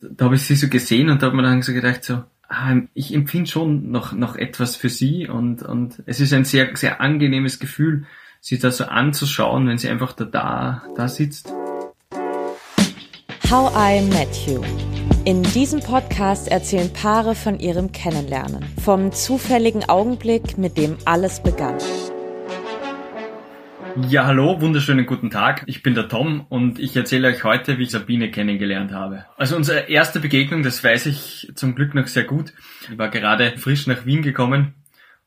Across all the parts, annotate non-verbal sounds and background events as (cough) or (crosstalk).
Da habe ich sie so gesehen und da habe mir dann so gedacht, so, ah, ich empfinde schon noch, noch etwas für sie und, und es ist ein sehr, sehr angenehmes Gefühl, sie da so anzuschauen, wenn sie einfach da, da, da sitzt. How I Met You. In diesem Podcast erzählen Paare von ihrem Kennenlernen, vom zufälligen Augenblick, mit dem alles begann. Ja, hallo, wunderschönen guten Tag. Ich bin der Tom und ich erzähle euch heute, wie ich Sabine kennengelernt habe. Also unsere erste Begegnung, das weiß ich zum Glück noch sehr gut. Ich war gerade frisch nach Wien gekommen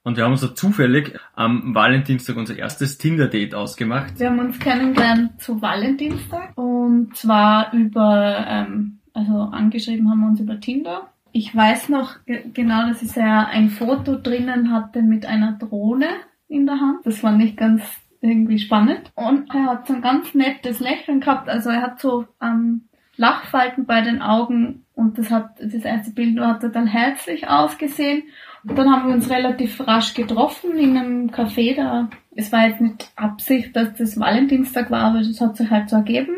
und wir haben so zufällig am Valentinstag unser erstes Tinder-Date ausgemacht. Wir haben uns kennengelernt zu Valentinstag und zwar über, ähm, also angeschrieben haben wir uns über Tinder. Ich weiß noch genau, dass ich ja ein Foto drinnen hatte mit einer Drohne in der Hand. Das fand ich ganz irgendwie spannend. Und er hat so ein ganz nettes Lächeln gehabt. Also er hat so ähm, Lachfalten bei den Augen und das hat das erste Bild hat er dann herzlich ausgesehen. Und dann haben wir uns relativ rasch getroffen in einem Café da. Es war jetzt nicht Absicht, dass das Valentinstag war, aber das hat sich halt so ergeben.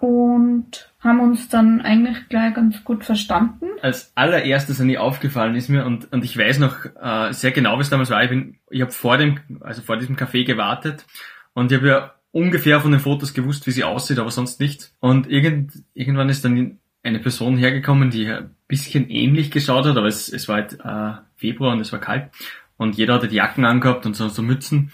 Und haben uns dann eigentlich gleich ganz gut verstanden. Als allererstes an die aufgefallen ist mir und, und ich weiß noch äh, sehr genau, wie es damals war. Ich bin, ich habe vor dem, also vor diesem Café gewartet und ich habe ja ungefähr von den Fotos gewusst, wie sie aussieht, aber sonst nicht. Und irgend, irgendwann ist dann eine Person hergekommen, die ein bisschen ähnlich geschaut hat, aber es, es war halt äh, Februar und es war kalt und jeder hatte die Jacken angehabt und so, so Mützen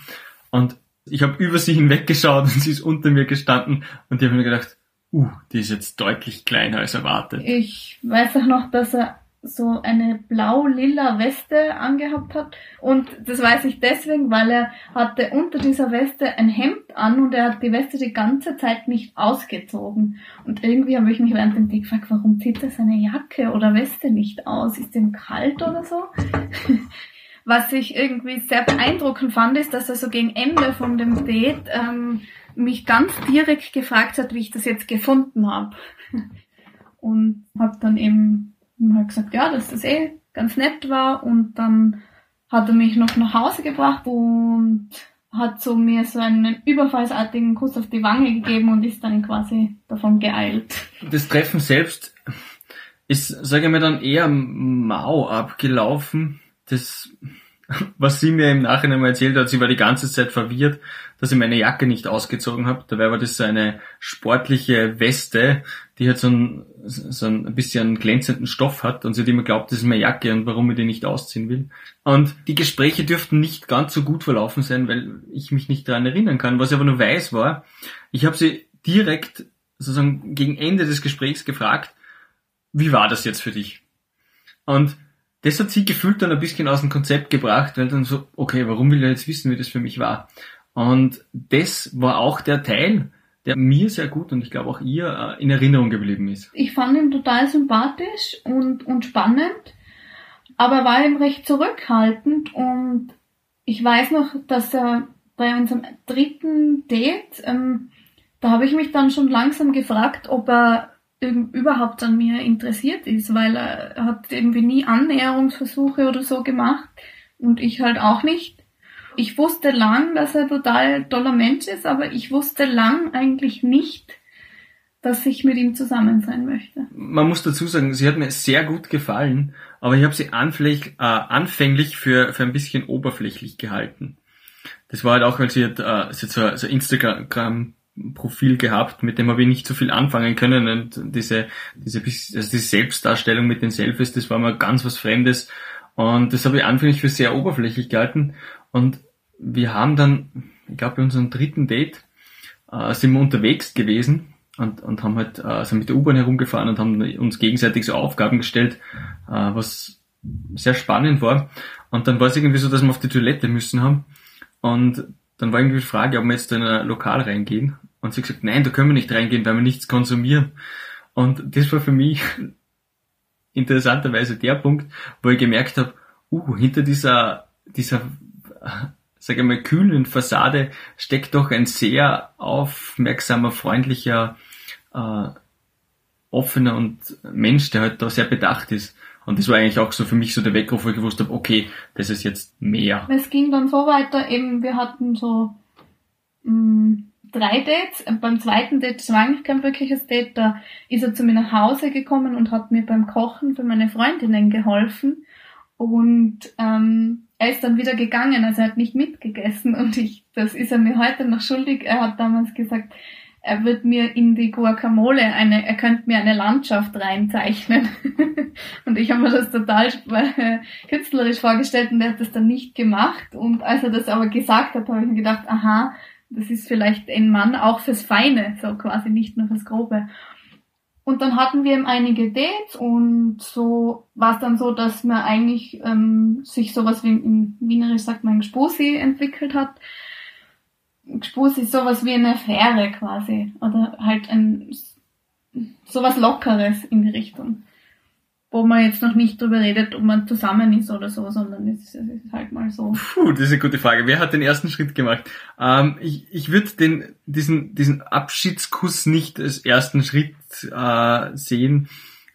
und ich habe über sie hinweggeschaut (laughs) und sie ist unter mir gestanden und ich habe mir gedacht, uh, die ist jetzt deutlich kleiner als erwartet. Ich weiß auch noch, dass er so eine blau-lila Weste angehabt hat. Und das weiß ich deswegen, weil er hatte unter dieser Weste ein Hemd an und er hat die Weste die ganze Zeit nicht ausgezogen. Und irgendwie habe ich mich während dem Tag gefragt, warum zieht er seine Jacke oder Weste nicht aus? Ist ihm kalt oder so? (laughs) Was ich irgendwie sehr beeindruckend fand, ist, dass er so gegen Ende von dem Date ähm, mich ganz direkt gefragt hat, wie ich das jetzt gefunden habe. Und habe dann eben halt gesagt, ja, dass das eh ganz nett war. Und dann hat er mich noch nach Hause gebracht und hat so mir so einen überfallsartigen Kuss auf die Wange gegeben und ist dann quasi davon geeilt. Das Treffen selbst ist, sage ich mal, dann eher mau abgelaufen. Das was sie mir im Nachhinein mal erzählt hat, sie war die ganze Zeit verwirrt, dass ich meine Jacke nicht ausgezogen habe. Dabei war das so eine sportliche Weste, die halt so ein, so ein bisschen glänzenden Stoff hat und sie hat immer glaubt, das ist meine Jacke und warum ich die nicht ausziehen will. Und die Gespräche dürften nicht ganz so gut verlaufen sein, weil ich mich nicht daran erinnern kann. Was ich aber nur weiß war, ich habe sie direkt sozusagen gegen Ende des Gesprächs gefragt, wie war das jetzt für dich? Und das hat sie gefühlt dann ein bisschen aus dem Konzept gebracht, weil dann so, okay, warum will er jetzt wissen, wie das für mich war? Und das war auch der Teil, der mir sehr gut und ich glaube auch ihr äh, in Erinnerung geblieben ist. Ich fand ihn total sympathisch und, und spannend, aber war ihm recht zurückhaltend und ich weiß noch, dass er bei unserem dritten Date, ähm, da habe ich mich dann schon langsam gefragt, ob er überhaupt an mir interessiert ist, weil er hat irgendwie nie Annäherungsversuche oder so gemacht und ich halt auch nicht. Ich wusste lang, dass er total toller Mensch ist, aber ich wusste lang eigentlich nicht, dass ich mit ihm zusammen sein möchte. Man muss dazu sagen, sie hat mir sehr gut gefallen, aber ich habe sie anfänglich, äh, anfänglich für, für ein bisschen oberflächlich gehalten. Das war halt auch, weil sie hat, äh, sie hat so, so Instagram Profil gehabt, mit dem habe ich nicht so viel anfangen können und diese, diese, also die Selbstdarstellung mit den Selfies, das war mal ganz was Fremdes und das habe ich anfänglich für sehr oberflächlich gehalten und wir haben dann, ich glaube bei unserem dritten Date, äh, sind wir unterwegs gewesen und, und haben halt äh, sind mit der U-Bahn herumgefahren und haben uns gegenseitig so Aufgaben gestellt, äh, was sehr spannend war und dann war es irgendwie so, dass wir auf die Toilette müssen haben und dann war irgendwie die Frage, ob wir jetzt in ein Lokal reingehen. Und sie hat gesagt, nein, da können wir nicht reingehen, weil wir nichts konsumieren. Und das war für mich (laughs) interessanterweise der Punkt, wo ich gemerkt habe, uh, hinter dieser, dieser, sage ich mal, kühlen Fassade steckt doch ein sehr aufmerksamer, freundlicher, äh, offener und Mensch, der halt da sehr bedacht ist. Und das war eigentlich auch so für mich so der Weckruf, wo ich gewusst habe, okay, das ist jetzt mehr. Es ging dann so weiter, eben wir hatten so mh, mm, drei Dates. Beim zweiten Date, das war eigentlich kein wirkliches Date, da ist er zu mir nach Hause gekommen und hat mir beim Kochen für meine Freundinnen geholfen. Und ähm, er ist dann wieder gegangen, also er hat nicht mitgegessen und ich, das ist er mir heute noch schuldig. Er hat damals gesagt, er wird mir in die Guacamole eine, er könnte mir eine Landschaft reinzeichnen. (laughs) und ich habe mir das total äh, künstlerisch vorgestellt und er hat das dann nicht gemacht. Und als er das aber gesagt hat, habe ich mir gedacht, aha, das ist vielleicht ein Mann auch fürs Feine, so quasi nicht nur fürs Grobe. Und dann hatten wir eben einige Dates und so war es dann so, dass man eigentlich ähm, sich sowas wie in Wienerisch sagt man Gspusi entwickelt hat. Gspusi ist sowas wie eine Affäre quasi oder halt ein sowas Lockeres in die Richtung wo man jetzt noch nicht drüber redet, ob man zusammen ist oder so, sondern es ist, halt mal so. Puh, das ist eine gute Frage. Wer hat den ersten Schritt gemacht? Ähm, ich ich würde den diesen diesen Abschiedskuss nicht als ersten Schritt äh, sehen,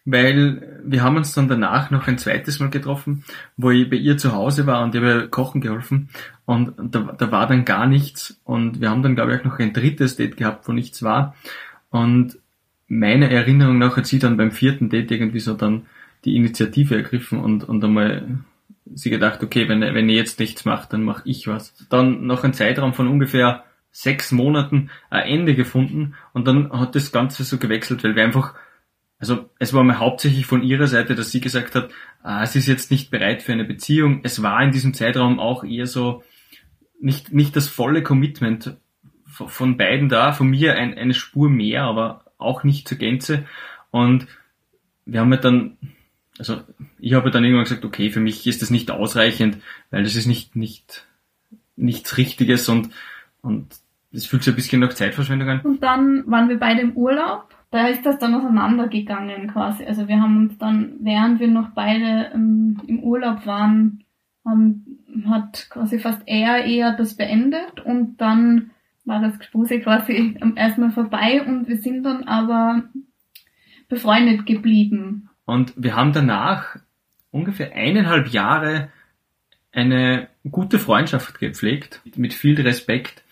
weil wir haben uns dann danach noch ein zweites Mal getroffen, wo ich bei ihr zu Hause war und ich habe kochen geholfen und da, da war dann gar nichts und wir haben dann glaube ich auch noch ein drittes Date gehabt, wo nichts war und meiner Erinnerung nach hat sie dann beim vierten Date irgendwie so dann die Initiative ergriffen und, und einmal sie gedacht, okay, wenn, wenn ihr jetzt nichts macht, dann mache ich was. Dann nach einem Zeitraum von ungefähr sechs Monaten ein Ende gefunden und dann hat das Ganze so gewechselt, weil wir einfach, also es war mal hauptsächlich von ihrer Seite, dass sie gesagt hat, ah, sie ist jetzt nicht bereit für eine Beziehung. Es war in diesem Zeitraum auch eher so nicht, nicht das volle Commitment von beiden da, von mir ein, eine Spur mehr, aber auch nicht zur Gänze. Und wir haben halt dann also ich habe dann irgendwann gesagt, okay, für mich ist das nicht ausreichend, weil das ist nicht, nicht, nichts Richtiges und, und es fühlt sich ein bisschen nach Zeitverschwendung an. Und dann waren wir beide im Urlaub. Da ist das dann auseinandergegangen quasi. Also wir haben uns dann, während wir noch beide ähm, im Urlaub waren, haben, hat quasi fast er eher das beendet und dann war das Gespuse quasi erstmal vorbei und wir sind dann aber befreundet geblieben. Und wir haben danach ungefähr eineinhalb Jahre eine gute Freundschaft gepflegt, mit viel Respekt.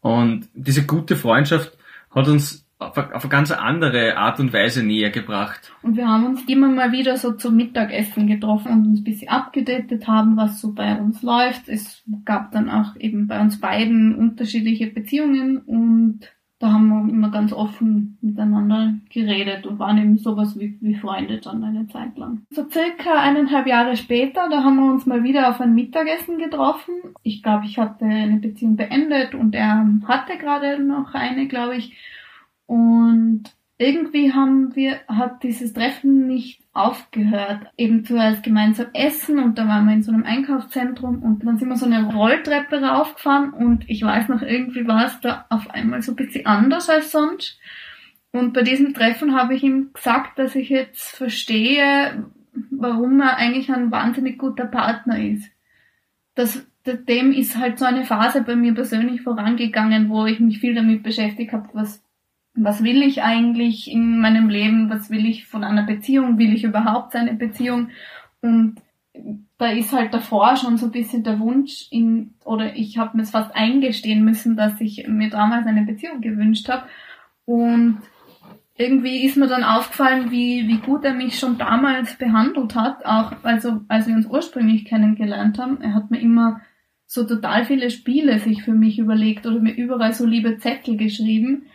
Und diese gute Freundschaft hat uns auf eine, auf eine ganz andere Art und Weise näher gebracht. Und wir haben uns immer mal wieder so zum Mittagessen getroffen und uns ein bisschen abgedatet haben, was so bei uns läuft. Es gab dann auch eben bei uns beiden unterschiedliche Beziehungen und da haben wir immer ganz offen miteinander geredet und waren eben sowas wie, wie Freunde dann eine Zeit lang. So circa eineinhalb Jahre später, da haben wir uns mal wieder auf ein Mittagessen getroffen. Ich glaube, ich hatte eine Beziehung beendet und er hatte gerade noch eine, glaube ich. Und irgendwie haben wir, hat dieses Treffen nicht aufgehört. Eben zuerst gemeinsam essen und da waren wir in so einem Einkaufszentrum und dann sind wir so eine Rolltreppe raufgefahren und ich weiß noch, irgendwie war es da auf einmal so ein bisschen anders als sonst. Und bei diesem Treffen habe ich ihm gesagt, dass ich jetzt verstehe, warum er eigentlich ein wahnsinnig guter Partner ist. Das, dem ist halt so eine Phase bei mir persönlich vorangegangen, wo ich mich viel damit beschäftigt habe, was was will ich eigentlich in meinem Leben, was will ich von einer Beziehung, will ich überhaupt eine Beziehung? Und da ist halt davor schon so ein bisschen der Wunsch in, oder ich habe mir es fast eingestehen müssen, dass ich mir damals eine Beziehung gewünscht habe und irgendwie ist mir dann aufgefallen, wie, wie gut er mich schon damals behandelt hat, auch also als wir uns ursprünglich kennengelernt haben. Er hat mir immer so total viele Spiele sich für mich überlegt oder mir überall so liebe Zettel geschrieben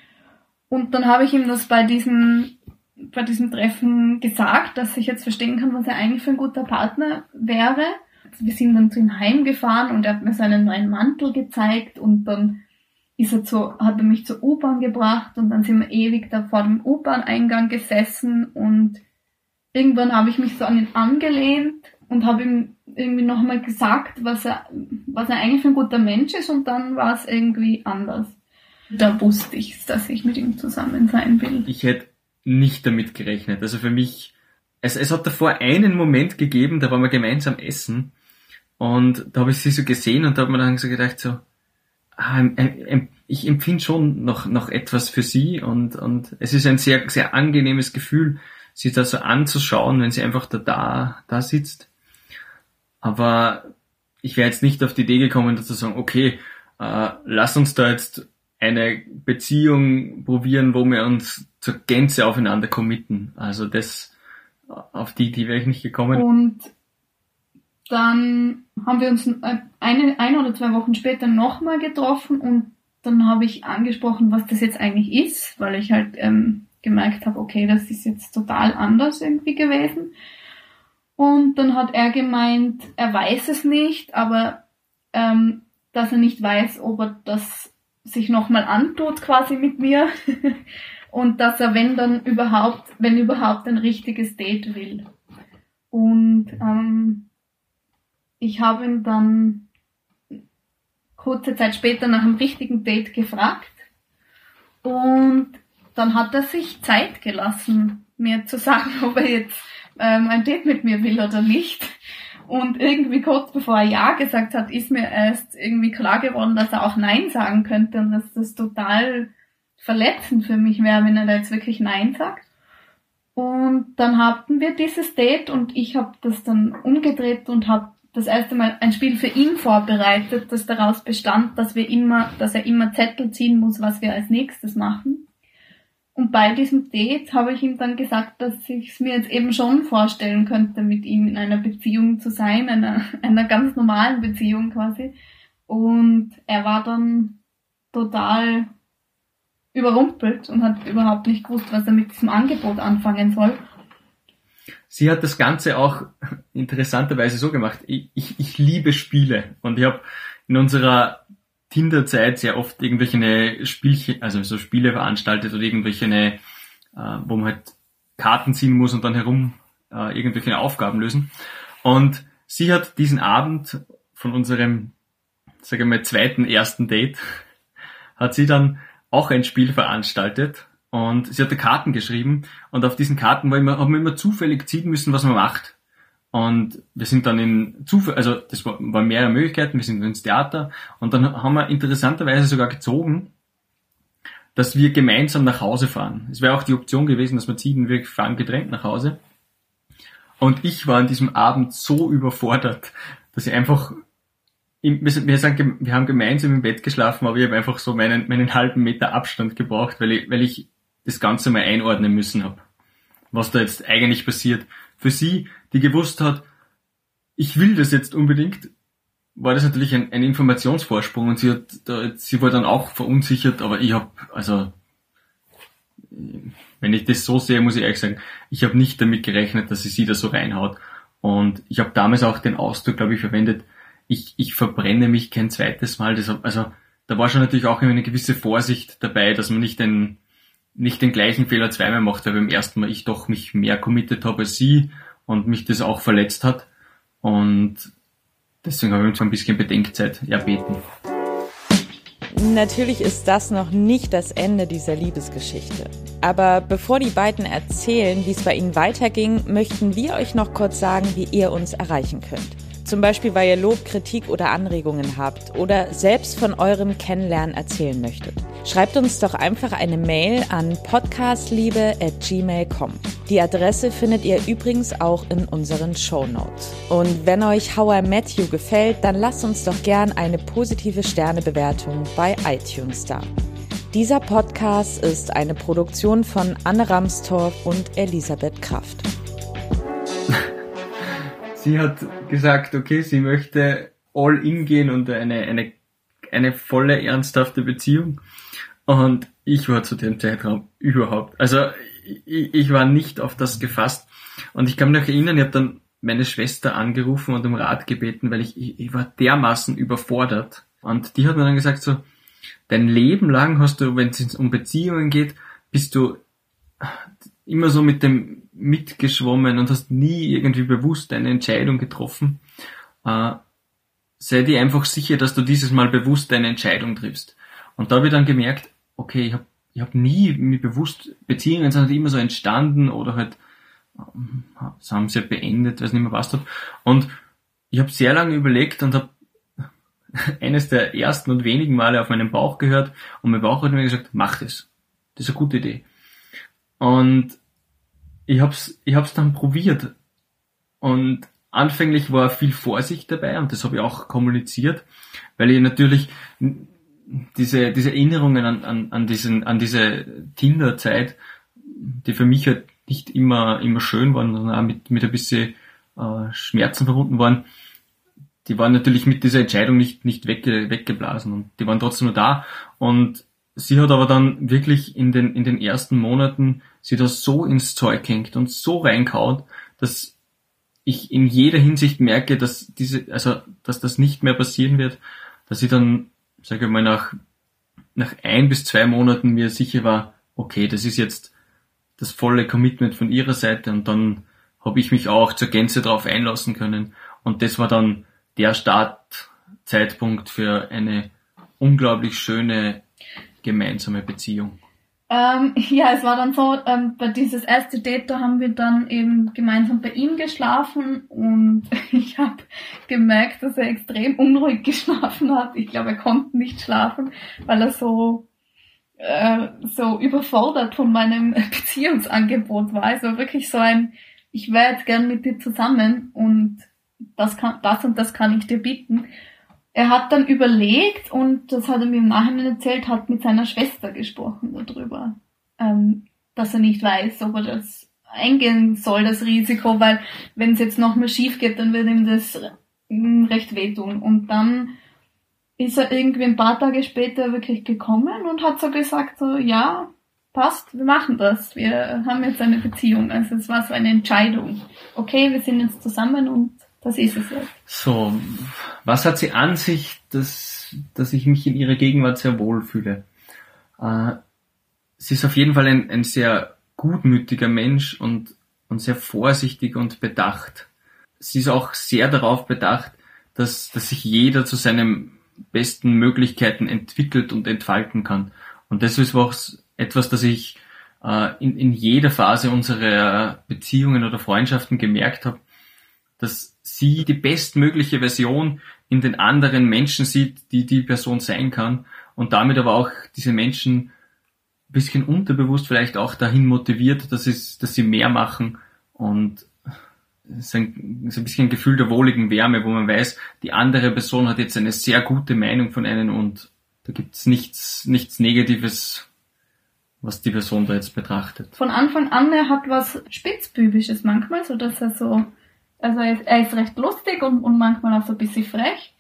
und dann habe ich ihm das bei diesem, bei diesem Treffen gesagt, dass ich jetzt verstehen kann, was er eigentlich für ein guter Partner wäre. Wir sind dann zu ihm heimgefahren und er hat mir seinen neuen Mantel gezeigt und dann ist er zu, hat er mich zur U-Bahn gebracht und dann sind wir ewig da vor dem U-Bahn-Eingang gesessen und irgendwann habe ich mich so an ihn angelehnt und habe ihm irgendwie nochmal gesagt, was er, was er eigentlich für ein guter Mensch ist und dann war es irgendwie anders. Da wusste ich dass ich mit ihm zusammen sein will. Ich hätte nicht damit gerechnet. Also für mich, es, es hat davor einen Moment gegeben, da waren wir gemeinsam essen und da habe ich sie so gesehen und da habe mir dann so gedacht so, ah, ich empfinde schon noch, noch etwas für sie und, und es ist ein sehr, sehr angenehmes Gefühl, sie da so anzuschauen, wenn sie einfach da, da, da sitzt. Aber ich wäre jetzt nicht auf die Idee gekommen, da zu sagen, okay, äh, lass uns da jetzt eine Beziehung probieren, wo wir uns zur Gänze aufeinander committen. Also das, auf die Idee wäre ich nicht gekommen. Und dann haben wir uns eine, eine oder zwei Wochen später nochmal getroffen und dann habe ich angesprochen, was das jetzt eigentlich ist, weil ich halt ähm, gemerkt habe, okay, das ist jetzt total anders irgendwie gewesen. Und dann hat er gemeint, er weiß es nicht, aber ähm, dass er nicht weiß, ob er das sich nochmal antut quasi mit mir (laughs) und dass er, wenn dann überhaupt, wenn überhaupt ein richtiges Date will. Und ähm, ich habe ihn dann kurze Zeit später nach einem richtigen Date gefragt und dann hat er sich Zeit gelassen, mir zu (laughs) sagen, ob er jetzt ähm, ein Date mit mir will oder nicht. Und irgendwie kurz bevor er Ja gesagt hat, ist mir erst irgendwie klar geworden, dass er auch Nein sagen könnte und dass das total verletzend für mich wäre, wenn er da jetzt wirklich Nein sagt. Und dann hatten wir dieses Date und ich habe das dann umgedreht und habe das erste Mal ein Spiel für ihn vorbereitet, das daraus bestand, dass wir immer, dass er immer Zettel ziehen muss, was wir als nächstes machen. Und bei diesem Date habe ich ihm dann gesagt, dass ich es mir jetzt eben schon vorstellen könnte, mit ihm in einer Beziehung zu sein, einer, (laughs) einer ganz normalen Beziehung quasi. Und er war dann total überrumpelt und hat überhaupt nicht gewusst, was er mit diesem Angebot anfangen soll. Sie hat das Ganze auch (laughs) interessanterweise so gemacht. Ich, ich, ich liebe Spiele und ich habe in unserer Tinder-Zeit sehr oft irgendwelche Spielchen, also so Spiele veranstaltet oder irgendwelche, äh, wo man halt Karten ziehen muss und dann herum äh, irgendwelche Aufgaben lösen. Und sie hat diesen Abend von unserem, sagen wir mal, zweiten, ersten Date, hat sie dann auch ein Spiel veranstaltet und sie hatte Karten geschrieben und auf diesen Karten war immer, haben wir immer zufällig ziehen müssen, was man macht. Und wir sind dann in Zufall, also das war, waren mehrere Möglichkeiten, wir sind ins Theater und dann haben wir interessanterweise sogar gezogen, dass wir gemeinsam nach Hause fahren. Es wäre auch die Option gewesen, dass wir ziehen, wir fahren getrennt nach Hause. Und ich war an diesem Abend so überfordert, dass ich einfach wir, sind, wir haben gemeinsam im Bett geschlafen, aber ich habe einfach so meinen, meinen halben Meter Abstand gebraucht, weil ich, weil ich das Ganze mal einordnen müssen habe, was da jetzt eigentlich passiert. Für sie, die gewusst hat, ich will das jetzt unbedingt, war das natürlich ein, ein Informationsvorsprung und sie hat, da, sie war dann auch verunsichert, aber ich habe, also wenn ich das so sehe, muss ich ehrlich sagen, ich habe nicht damit gerechnet, dass sie sie da so reinhaut. Und ich habe damals auch den Ausdruck, glaube ich, verwendet, ich, ich verbrenne mich kein zweites Mal. Das, also da war schon natürlich auch eine gewisse Vorsicht dabei, dass man nicht den, nicht den gleichen Fehler zweimal macht, weil beim ersten Mal ich doch mich mehr committed habe als sie und mich das auch verletzt hat. Und deswegen habe ich so ein bisschen Bedenkzeit erbeten. Natürlich ist das noch nicht das Ende dieser Liebesgeschichte. Aber bevor die beiden erzählen, wie es bei ihnen weiterging, möchten wir euch noch kurz sagen, wie ihr uns erreichen könnt. Zum Beispiel, weil ihr Lob, Kritik oder Anregungen habt oder selbst von eurem Kennenlernen erzählen möchtet. Schreibt uns doch einfach eine Mail an podcastliebe.gmail.com. Die Adresse findet ihr übrigens auch in unseren Show Notes. Und wenn euch How I Met You gefällt, dann lasst uns doch gern eine positive Sternebewertung bei iTunes da. Dieser Podcast ist eine Produktion von Anne Ramstorff und Elisabeth Kraft. Sie hat gesagt, okay, sie möchte all in gehen und eine, eine, eine volle, ernsthafte Beziehung. Und ich war zu dem Zeitraum überhaupt, also ich, ich war nicht auf das gefasst. Und ich kann mich noch erinnern, ich habe dann meine Schwester angerufen und um Rat gebeten, weil ich, ich, ich war dermaßen überfordert. Und die hat mir dann gesagt so, dein Leben lang hast du, wenn es um Beziehungen geht, bist du immer so mit dem mitgeschwommen und hast nie irgendwie bewusst eine Entscheidung getroffen. Äh, sei dir einfach sicher, dass du dieses Mal bewusst eine Entscheidung triffst. Und da habe ich dann gemerkt, okay, ich habe ich hab nie mir bewusst, Beziehungen sind halt immer so entstanden oder halt ähm, haben sie beendet, weiß nicht mehr was hat. Und ich habe sehr lange überlegt und habe (laughs) eines der ersten und wenigen Male auf meinen Bauch gehört und mein Bauch hat mir gesagt, mach das. Das ist eine gute Idee. Und ich hab's, ich hab's dann probiert. Und anfänglich war viel Vorsicht dabei und das habe ich auch kommuniziert, weil ich natürlich diese, diese Erinnerungen an, an, an, diesen, an diese Tinder-Zeit, die für mich halt nicht immer, immer schön waren, sondern auch mit, mit ein bisschen äh, Schmerzen verbunden waren, die waren natürlich mit dieser Entscheidung nicht, nicht wegge, weggeblasen und die waren trotzdem nur da. Und sie hat aber dann wirklich in den, in den ersten Monaten sie da so ins Zeug hängt und so reinkaut, dass ich in jeder Hinsicht merke, dass diese, also, dass das nicht mehr passieren wird, dass ich dann, sage ich mal, nach, nach ein bis zwei Monaten mir sicher war, okay, das ist jetzt das volle Commitment von ihrer Seite und dann habe ich mich auch zur Gänze darauf einlassen können. Und das war dann der Startzeitpunkt für eine unglaublich schöne gemeinsame Beziehung. Ähm, (laughs) ja, es war dann so, ähm, bei dieses erste Date, da haben wir dann eben gemeinsam bei ihm geschlafen und (laughs) ich habe gemerkt, dass er extrem unruhig (laughs) geschlafen hat. Ich glaube, er konnte nicht schlafen, weil er so äh, so überfordert von meinem Beziehungsangebot war. Also wirklich so ein, ich wäre jetzt gern mit dir zusammen und das kann, das und das kann ich dir bieten. Er hat dann überlegt und das hat er mir im Nachhinein erzählt, hat mit seiner Schwester gesprochen darüber, ähm, dass er nicht weiß, ob er das eingehen soll, das Risiko, weil wenn es jetzt nochmal schief geht, dann wird ihm das recht wehtun. Und dann ist er irgendwie ein paar Tage später wirklich gekommen und hat so gesagt, so, ja, passt, wir machen das. Wir haben jetzt eine Beziehung. Also es war so eine Entscheidung. Okay, wir sind jetzt zusammen und das ist es jetzt. So, was hat sie an sich, dass, dass ich mich in ihrer Gegenwart sehr wohl fühle? Äh, sie ist auf jeden Fall ein, ein sehr gutmütiger Mensch und, und sehr vorsichtig und bedacht. Sie ist auch sehr darauf bedacht, dass, dass sich jeder zu seinen besten Möglichkeiten entwickelt und entfalten kann. Und das ist auch etwas, das ich äh, in, in jeder Phase unserer Beziehungen oder Freundschaften gemerkt habe, dass sie die bestmögliche Version in den anderen Menschen sieht, die die Person sein kann und damit aber auch diese Menschen ein bisschen unterbewusst vielleicht auch dahin motiviert, dass, es, dass sie mehr machen und es ist ein, ist ein bisschen ein Gefühl der wohligen Wärme, wo man weiß, die andere Person hat jetzt eine sehr gute Meinung von einem und da gibt's nichts, nichts Negatives, was die Person da jetzt betrachtet. Von Anfang an, er hat was Spitzbübisches manchmal, so dass er so also er ist, er ist recht lustig und, und manchmal auch so ein bisschen frech.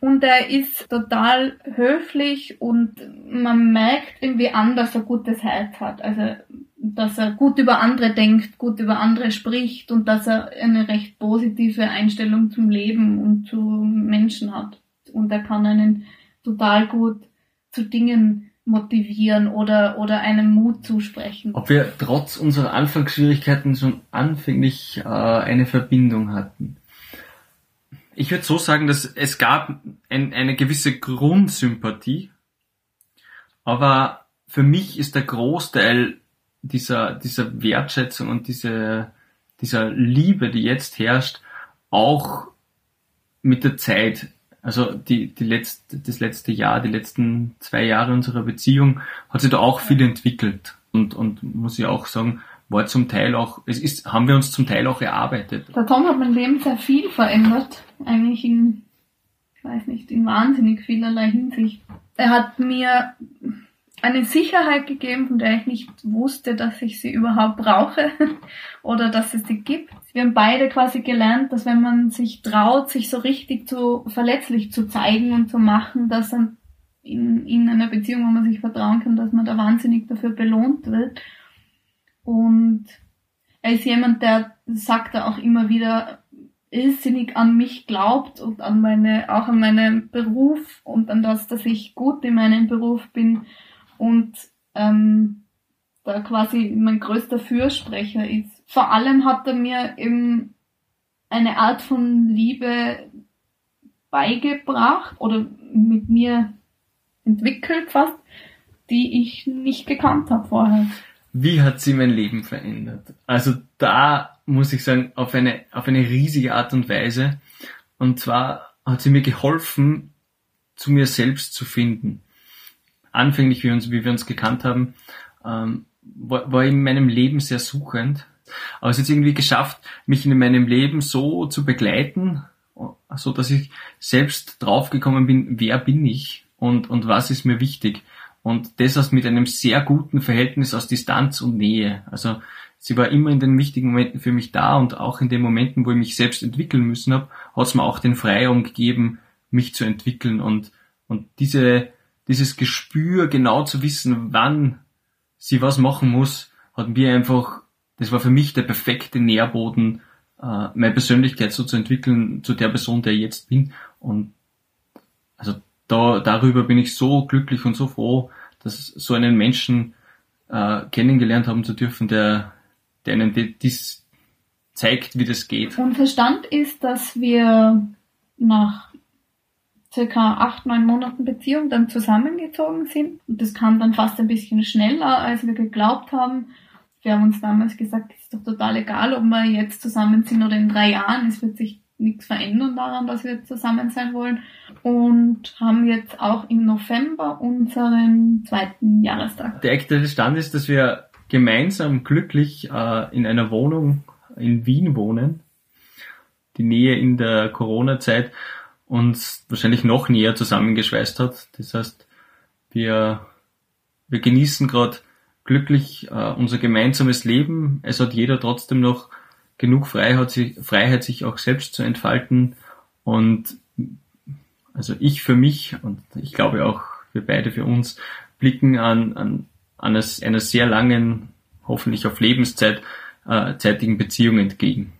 Und er ist total höflich und man merkt irgendwie an, dass er gutes Herz hat. Also, dass er gut über andere denkt, gut über andere spricht und dass er eine recht positive Einstellung zum Leben und zu Menschen hat. Und er kann einen total gut zu Dingen motivieren oder, oder einem Mut zusprechen. Ob wir trotz unserer Anfangsschwierigkeiten schon anfänglich äh, eine Verbindung hatten. Ich würde so sagen, dass es gab ein, eine gewisse Grundsympathie, aber für mich ist der Großteil dieser, dieser Wertschätzung und diese, dieser Liebe, die jetzt herrscht, auch mit der Zeit also die, die letzte, das letzte Jahr, die letzten zwei Jahre unserer Beziehung hat sich da auch viel entwickelt. Und, und muss ich auch sagen, war zum Teil auch, es ist, haben wir uns zum Teil auch erarbeitet. Der Tom hat mein Leben sehr viel verändert. Eigentlich in, ich weiß nicht, in wahnsinnig vielerlei Hinsicht. Er hat mir eine Sicherheit gegeben, von der ich nicht wusste, dass ich sie überhaupt brauche (laughs) oder dass es sie gibt. Wir haben beide quasi gelernt, dass wenn man sich traut, sich so richtig zu verletzlich zu zeigen und zu machen, dass dann in, in einer Beziehung, wo man sich vertrauen kann, dass man da wahnsinnig dafür belohnt wird. Und er ist jemand, der sagt da auch immer wieder, irrsinnig an mich glaubt und an meine, auch an meinen Beruf und an das, dass ich gut in meinem Beruf bin und ähm, da quasi mein größter Fürsprecher ist. Vor allem hat er mir eben eine Art von Liebe beigebracht oder mit mir entwickelt fast, die ich nicht gekannt habe vorher. Wie hat sie mein Leben verändert? Also da muss ich sagen, auf eine, auf eine riesige Art und Weise. Und zwar hat sie mir geholfen, zu mir selbst zu finden anfänglich, wie, uns, wie wir uns gekannt haben, ähm, war, war in meinem Leben sehr suchend. Aber es hat irgendwie geschafft, mich in meinem Leben so zu begleiten, so dass ich selbst draufgekommen bin, wer bin ich und, und was ist mir wichtig. Und das aus mit einem sehr guten Verhältnis aus Distanz und Nähe. Also sie war immer in den wichtigen Momenten für mich da und auch in den Momenten, wo ich mich selbst entwickeln müssen habe, hat es mir auch den Freiraum gegeben, mich zu entwickeln und, und diese, dieses Gespür, genau zu wissen, wann sie was machen muss, hat mir einfach, das war für mich der perfekte Nährboden, äh, meine Persönlichkeit so zu entwickeln zu der Person, der ich jetzt bin. Und also da, darüber bin ich so glücklich und so froh, dass so einen Menschen äh, kennengelernt haben zu dürfen, der, der einem dies zeigt, wie das geht. Und Verstand ist, dass wir nach circa acht, neun Monaten Beziehung dann zusammengezogen sind. Und das kam dann fast ein bisschen schneller, als wir geglaubt haben. Wir haben uns damals gesagt, es ist doch total egal, ob wir jetzt zusammen sind oder in drei Jahren. Es wird sich nichts verändern daran, dass wir zusammen sein wollen. Und haben jetzt auch im November unseren zweiten Jahrestag. Der aktuelle Stand ist, dass wir gemeinsam glücklich äh, in einer Wohnung in Wien wohnen. Die Nähe in der Corona-Zeit uns wahrscheinlich noch näher zusammengeschweißt hat. Das heißt, wir, wir genießen gerade glücklich äh, unser gemeinsames Leben. Es hat jeder trotzdem noch genug Freiheit, Freiheit, sich auch selbst zu entfalten. Und also ich für mich und ich glaube auch wir beide für uns blicken an, an, an einer sehr langen, hoffentlich auf Lebenszeit, äh, zeitigen Beziehung entgegen.